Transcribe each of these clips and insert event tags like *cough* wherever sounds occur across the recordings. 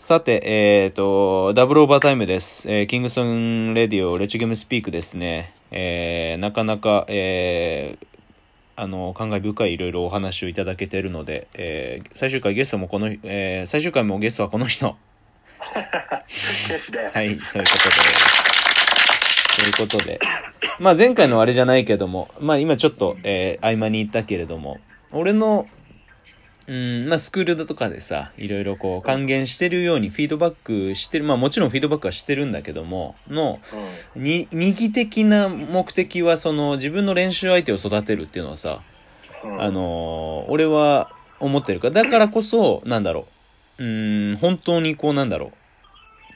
さて、えっ、と、ダブルオーバータイムです。えーキングソンレディオ、レッチゲームスピークですね。えーなかなか、えーあの、感慨深いいろいろお話をいただけているので、えー最終回ゲストもこの、えー最終回もゲストはこの人。*laughs* はい、そういうことで。ということで。まあ前回のあれじゃないけども、まあ今ちょっと、えー合間に言ったけれども、俺の、うん、まあスクールだとかでさ、いろいろこう還元してるようにフィードバックしてる、まあもちろんフィードバックはしてるんだけども、の、に、二義的な目的はその自分の練習相手を育てるっていうのはさ、あ、のー俺は思ってるか。ら、だからこそ、なんだろう、うーん、本当にこうなんだろう、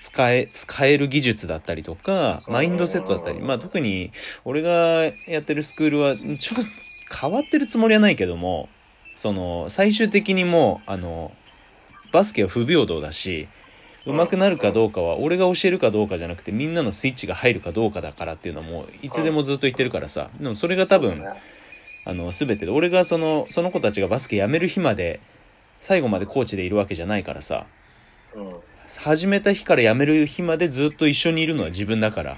使え、使える技術だったりとか、マインドセットだったり、まあ特に俺がやってるスクールは、ちょっと変わってるつもりはないけども、その、最終的にもう、あの、バスケは不平等だし、上手くなるかどうかは俺が教えるかどうかじゃなくてみんなのスイッチが入るかどうかだからっていうのはもういつでもずっと言ってるからさ。でもそれが多分、あの、すべてで、俺がその、その子たちがバスケやめる日まで、最後までコーチでいるわけじゃないからさ、うん。始めた日からやめる日までずっと一緒にいるのは自分だから。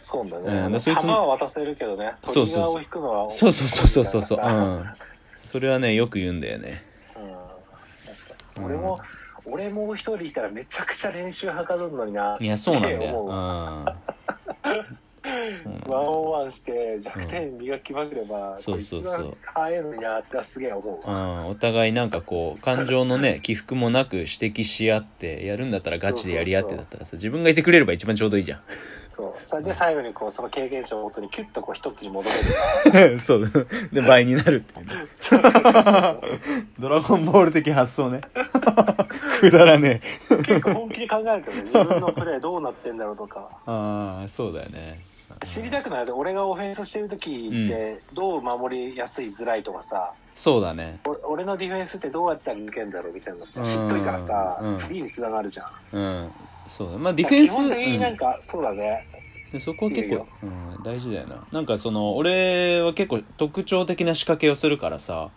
そうだうんね。だそいつ球は渡せるけどね。そうそう。そうそうそうそうそうそう。ううん。ん。それはね、よく言うんだよね。確かうんに。俺も、俺も一人いたらめちゃくちゃ練習はかどるのにな。いや、そうなんだよ。思うん。ワンオンワンして弱点磨きまくれば、そうそうそうこれ一番速いのになってすげえ思ううわ。ん、お互いなんかこう感情のね *laughs* 起伏もなく指摘し合ってやるんだったらガチでやり合ってだったらさ自分がいてくれれば一番ちょうどいいじゃんそう。それで最後にこう、その経験値をもとにキュッとこう一つに戻れる。*laughs* そう。*laughs* で倍になるっていうね。そうそうそうそう。ドラゴンボール的発想ね。*laughs* くだらねえ。結構本気で考えるけどね、自分のプレーどうなってんだろうとか。ああそうだよね。知りたくない。で俺がオフェンスしてる時ってどう守りやすいづらいとかさ、そうだね。お俺のディフェンスってどうやったら抜けんだろうみたいなさうん。知っといたらさ、うん。次につながるじゃん。うんそうだ。まあディフェンス基本的になんか、そうだね。うんでそこは結構、うん、大事だよな。なんかその俺は結構特徴的な仕掛けをするからさ、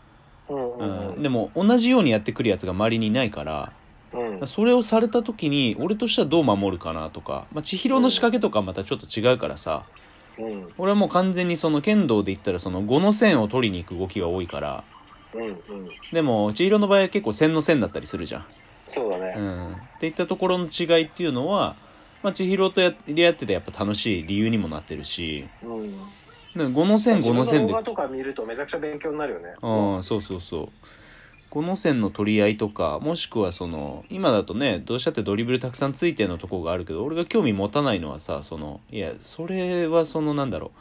うんうんうん、でも同じようにやってくるやつが周りにいないからうん、うん、それをされた時に俺としてはどう守るかなとか、まあ、千尋の仕掛けとかまたちょっと違うからさ、うん。俺はもう完全にその剣道で言ったらその5の線を取りに行く動きが多いから。うんうん。でも千尋の場合は結構線の線だったりするじゃん。そうだね、うん、っていったところの違いっていうのは、まあ、千尋とやり合っててやっぱ楽しい理由にもなってるしうん5の線5の線でとか見るとめちゃくちゃ勉強になるよね。うん、そうそうそう。この線の取り合いとか、もしくはその、今だとね、どうしたってドリブルたくさんついてるのとこがあるけど、俺が興味持たないのはさ、その、いや、それはその、なんだろ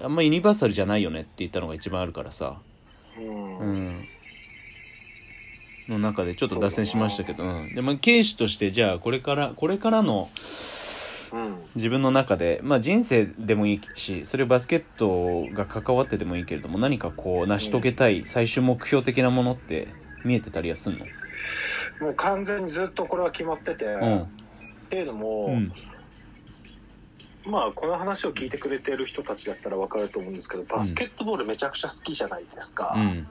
う、あんまユニバーサルじゃないよねって言ったのが一番あるからさ、うん、ううんん。の中でちょっと脱線しましたけど、うん。で、まあ、警視として、じゃあ、これから、これからの、自分の中で、まあ、人生でもいいしそれバスケットが関わってでもいいけれども何かこう成し遂げたい最終目標的なものって見えてたりはすんの？もう完全にずっとこれは決まってて、っうん。ていうのも、うん。まあこの話を聞いてくれてる人たちだったら分かると思うんですけどバスケットボールめちゃくちゃ好きじゃないですか、うん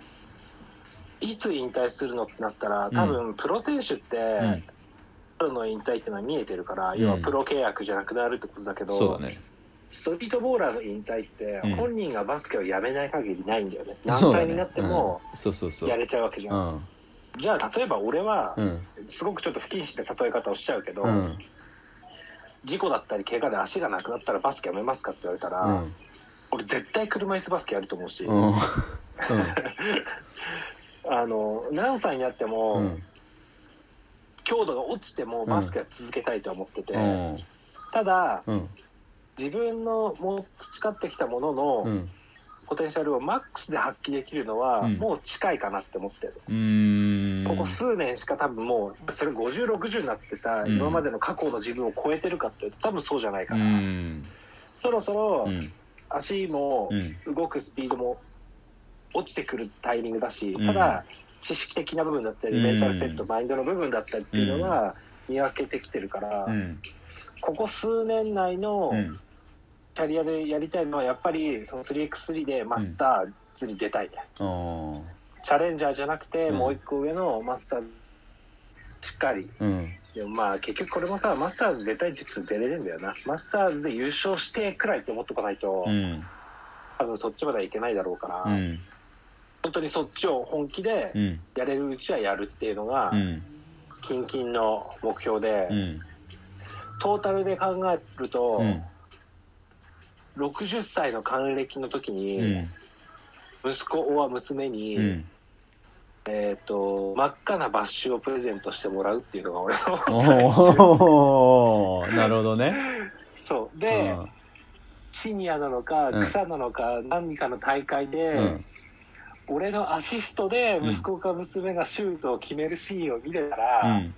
いつ引退するのってなったら多分プロ選手って、うん。プロの引退っていうのは見えてるから、ん。要はプロ契約じゃなくなるってことだけどそうだね。ストリートボーラーの引退って、うん。本人がバスケをやめない限りないんだよね。何歳になってもうん。そうそうそう。やれちゃうわけじゃん、うん。じゃあ例えば俺は、うん。すごくちょっと不謹慎な例え方をしちゃうけど、うん。事故だったり怪我で足がなくなったらバスケやめますかって言われたら、うん。俺絶対車椅子バスケやると思うし、うん *laughs* あの何歳になっても、うん。強度が落ちてもバスケは続けたいとは思ってて、うん。ただうん。自分のも培ってきたもののうん。ポテンシャルをマックスで発揮できるのは、うん。もう近いかなって思ってる、ここ数年しか多分もうそれ5060になってさ、うん。今までの過去の自分を超えてるかって言うと多分そうじゃないかうら、ん。そろそろうん。足もうん。動くスピードも落ちてくるタイミングだし、うん。ただ知識的な部分だったり、うん。メンタルセットマインドの部分だったりっていうのは見分けてきてるから、うん。ここ数年内のうん。キャリアでやりたいのはやっぱりその 3x3 でマスターズに出たい。ね、チャレンジャーじゃなくて、うん。もう一個上のマスターしっかり。うん。でもまあ結局これもさ、マスターズ出たいって言って出れるんだよな。マスターズで優勝してくらいって思っとかないと、うん。多分そっちまではいけないだろうから、うん本当にそっちを本気でうん。やれるうちはやるっていうのがう、ん。近々の目標で、うん。トータルで考えると、うん。60歳の還暦の時うに、ん。息子は娘に、うん。えっ、と、真っ赤なバッシュをプレゼントしてもらうっていうのが俺の *laughs* なるほどね。そう。うで、ん。シニアなのか、うん。草なのか、何かの大会で、うん俺のアシストでうん。息子か娘がシュートを決めるシーンを見れたうら、ん。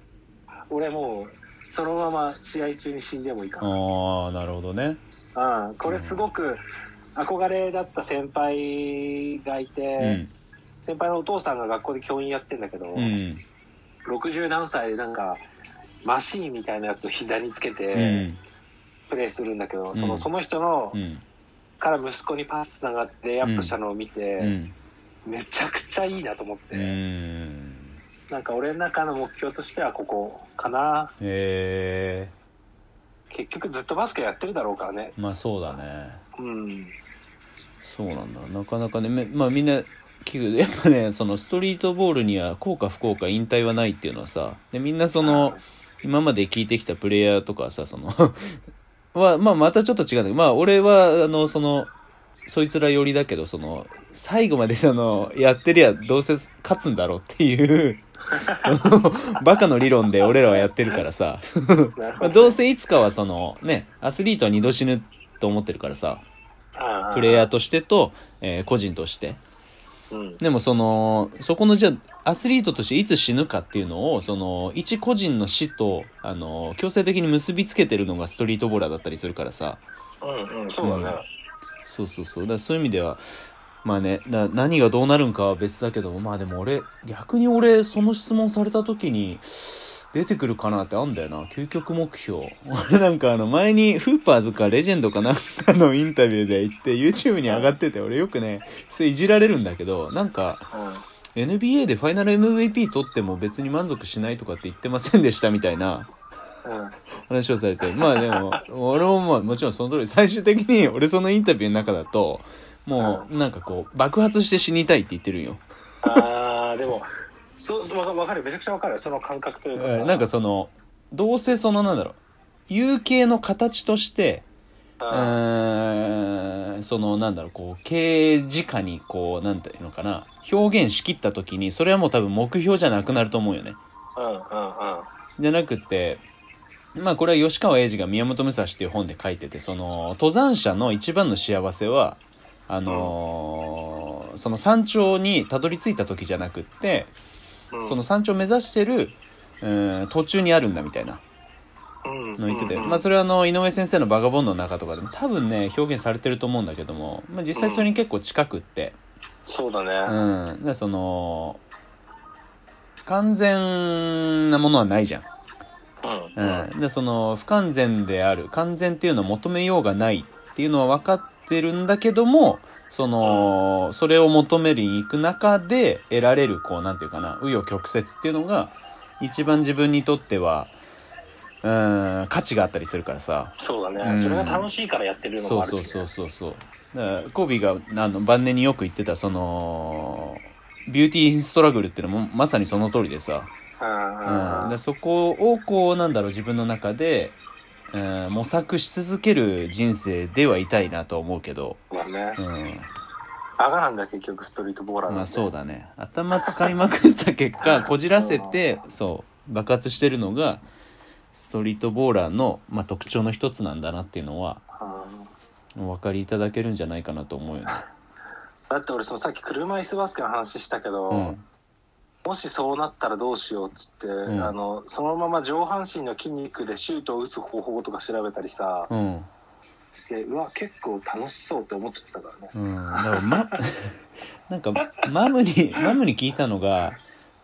俺もう、そのまま試合中に死んでもいいかな。ああなるほどね。うん、これすごく憧れだった先輩がいて、うん。先輩のお父さんが学校で教員やってんだけど、うん。60何歳でなんか、マシーンみたいなやつを膝につけて、うん。プレーするんだけど、そうん。のその人の、うん。から息子にパスつながってレイアップしたのを見て、うんめちゃくちゃいいなと思って、うん。なんか俺の中の目標としてはここかな。へえ結局ずっとバスケやってるだろうからね。まあそうだね。うん。そうなんだ。なかなかねめまあみんな聞く。やっぱねそのストリートボールには効果不効果引退はないっていうのはさでみんなその今まで聞いてきたプレイヤーとかさその *laughs* はまあまたちょっと違うんだけどまあ俺はあのそのそいつら寄りだけどその最後までそのやってりゃどうせ勝つんだろうっていう *laughs* バカの理論で俺らはやってるからさ。どうせいつかはそのねアスリートは二度死ぬと思ってるからさ。プレイヤーとしてと、えー個人として。うん。でもその、そこのじゃあ、アスリートとしていつ死ぬかっていうのを、その、一個人の死と、あの、強制的に結びつけてるのがストリートボーラーだったりするからさ。うんうんそうだね、そうそうそう。だからそういう意味では、まあね、な何がどうなるんかは別だけども、まあでも俺、逆に俺、その質問された時に、出てくるかなってあんだよな。究極目標。*laughs* 俺なんかあの前にフーパーズかレジェンドかなんかのインタビューで言って YouTube に上がってて俺よくね、それいじられるんだけど、なんか NBA でファイナル MVP 取っても別に満足しないとかって言ってませんでしたみたいな話をされて、まあでも、俺もまあもちろんその通り、最終的に俺そのインタビューの中だと、もうなんかこう爆発して死にたいって言ってるんよ。ああでもそうわかわかるめちゃくちゃわかる。その感覚というかさ。なんかその、どうせそのなんだろう、有形の形として、うーん、そのなんだろう、こう、刑事下にこう、なんていうのかな、表現しきった時に、それはもう多分目標じゃなくなると思うよね。うんうんうん。じゃなくて、まあこれは吉川英治が宮本武蔵っていう本で書いてて、その、登山者の一番の幸せは、あのーその山頂にたどり着いた時じゃなくって、うん。その山頂を目指してる、うん途中にあるんだみたいな。うん。の言ってて、まあそれはあの井上先生の「バガボンド」の中とかでも多分ね表現されてると思うんだけども、まあ、実際それに結構近くって、そうだね、うん、でその完全なものはないじゃん、うん。うん。うん、でその不完全である完全っていうのを求めようがないっていうのは分かってるんだけどもそのそれを求めるに行く中で得られるこうなんていうかな紆余曲折っていうのが一番自分にとってはうん価値があったりするからさ。そうだね、うん。それが楽しいからやってるのそうそうもあるし、ね、そうそうそうだからコービーがあの晩年によく言ってたそのビューティーストラグルっていうのもまさにその通りでさ、うん。うん、でそこをこうなんだろう自分の中で、うん、模索し続ける人生ではいたいなと思うけど、だね。うバカなんだ結局ストリートボーラーまあそうだね。頭使いまくった結果 *laughs* こじらせてそう爆発してるのがストリートボーラーの、まあ、特徴の一つなんだなっていうのはうんお分かりいただけるんじゃないかなと思うよね。だって俺そのさっき車椅子バスケの話したけど、うんもしそうなったらどうしようっつって、ん。あのそのまま上半身の筋肉でシュートを打つ方法とか調べたりさ、うん。してうわ結構楽しそうって思っちゃってたからね。うん、だからま、*laughs* なんか、マムに、マムに聞いたのが、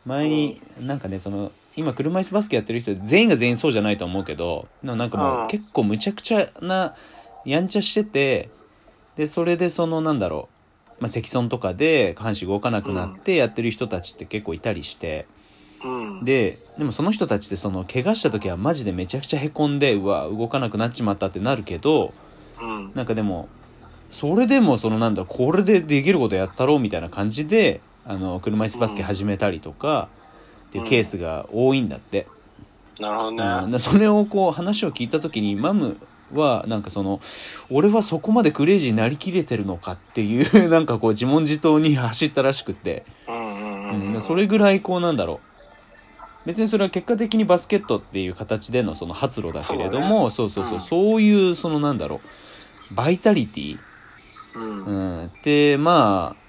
前に、なんかね、その、今車椅子バスケやってる人、全員が全員そうじゃないと思うけど、でもなんかもううん。結構むちゃくちゃな、やんちゃしてて、で、それでその、なんだろう、まあ、積損とかで下半身動かなくなってやってる人たちって結構いたりして、うん。で、でもその人たちってその怪我した時はマジでめちゃくちゃへこんで、うわ、動かなくなっちまったってなるけど、うん。なんかでも、それでもそのなんだ、これでできることやったろうみたいな感じで、あの、車椅子バスケ始めたりとか、っていうケースが多いんだって。なるほどね。それをこう話を聞いた時にマムはなんかその俺はそこまでクレイジーになりきれてるのかっていう *laughs* なんかこう自問自答に走ったらしくって、うん。それぐらいこうなんだろう。別にそれは結果的にバスケットっていう形でのその発露だけれどもそう,、そうそう。うん。そういうそのなんだろう。バイタリティ、うん。うん、でまあ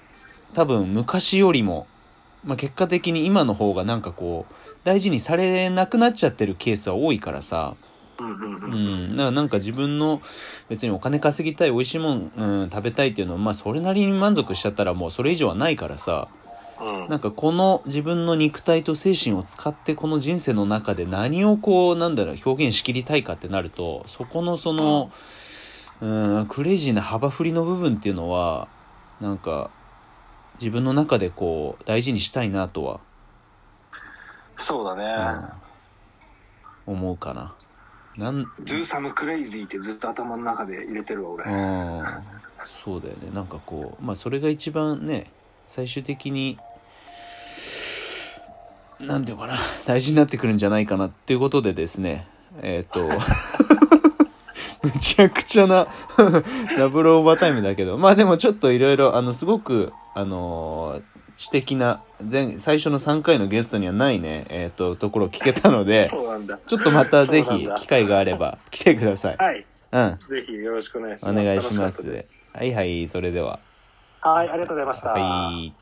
多分昔よりも、まあ、結果的に今の方がなんかこう大事にされなくなっちゃってるケースは多いからさ、うんだからなんか自分の別にお金稼ぎたい美味しいもん、うん、食べたいっていうのはまあそれなりに満足しちゃったらもうそれ以上はないからさうん。なんかこの自分の肉体と精神を使ってこの人生の中で何をこうなんだろう表現しきりたいかってなるとそこのその、うん、クレイジーな幅振りの部分っていうのはなんか自分の中でこう大事にしたいなとは、そうだね。うん、思うかな。なん、Do some crazy ってずっと頭の中で入れてるわ、俺。うん、そうだよね。なんかこう、まあそれが一番ね、最終的に、なんていうのかな、大事になってくるんじゃないかなっていうことでですね、えっ、と、*laughs* むちゃくちゃな *laughs* ダブルオーバータイムだけど、まあでもちょっといろいろ、あの、すごく、あのー知的な、前、最初の3回のゲストにはないね、えっ、と、ところを聞けたので。*laughs* ちょっとまたぜひ機会があれば来てください。はい。うん。ぜひよろしくお願いしおます。願いします。はいはい、それでは。はい、ありがとうございました。はい。